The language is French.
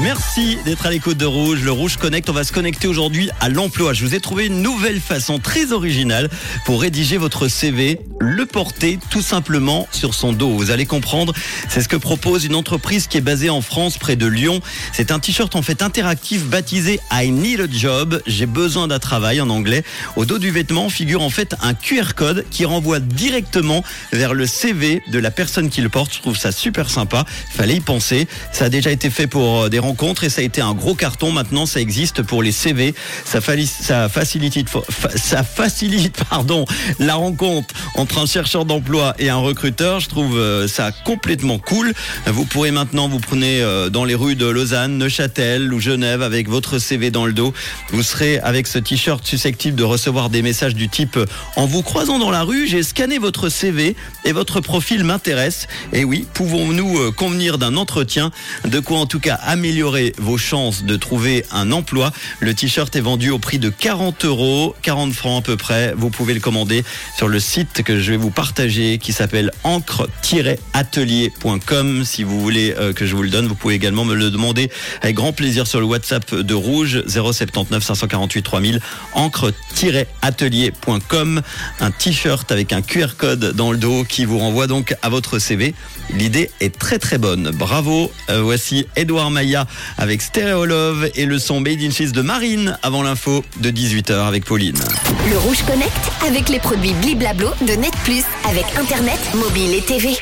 Merci d'être à l'écoute de Rouge. Le Rouge Connect, on va se connecter aujourd'hui à l'emploi. Je vous ai trouvé une nouvelle façon très originale pour rédiger votre CV, le porter tout simplement sur son dos. Vous allez comprendre, c'est ce que propose une entreprise qui est basée en France près de Lyon. C'est un t-shirt en fait interactif baptisé I Need a Job. J'ai besoin d'un travail en anglais. Au dos du vêtement figure en fait un QR code qui renvoie directement vers le CV de la personne qui le porte. Je trouve ça super sympa. Fallait y penser. Ça a déjà été fait pour euh, des rencontres et ça a été un gros carton. Maintenant, ça existe pour les CV. Ça, ça facilite, ça facilite pardon, la rencontre entre un chercheur d'emploi et un recruteur. Je trouve euh, ça complètement cool. Vous pourrez maintenant, vous prenez euh, dans les rues de Lausanne, Neuchâtel ou Genève avec votre CV dans le dos. Vous serez avec ce t-shirt susceptible de recevoir des messages du type en vous croisant dans la rue, j'ai scanné votre CV et votre profil m'intéresse. Et oui, pouvons-nous euh, convenir d'un entretien? De quoi en tout cas améliorer vos chances de trouver un emploi. Le t-shirt est vendu au prix de 40 euros, 40 francs à peu près. Vous pouvez le commander sur le site que je vais vous partager qui s'appelle encre-atelier.com. Si vous voulez euh, que je vous le donne, vous pouvez également me le demander avec grand plaisir sur le WhatsApp de Rouge 079 548 3000 encre-atelier.com. Un t-shirt avec un QR code dans le dos qui vous renvoie donc à votre CV. L'idée est très très bonne. Bravo. Euh, voici Edouard Avec Stereo Love et le son Made in Cheese de Marine avant l'info de 18h avec Pauline. Le Rouge Connect avec les produits Bliblablo de Net Plus avec Internet, mobile et TV.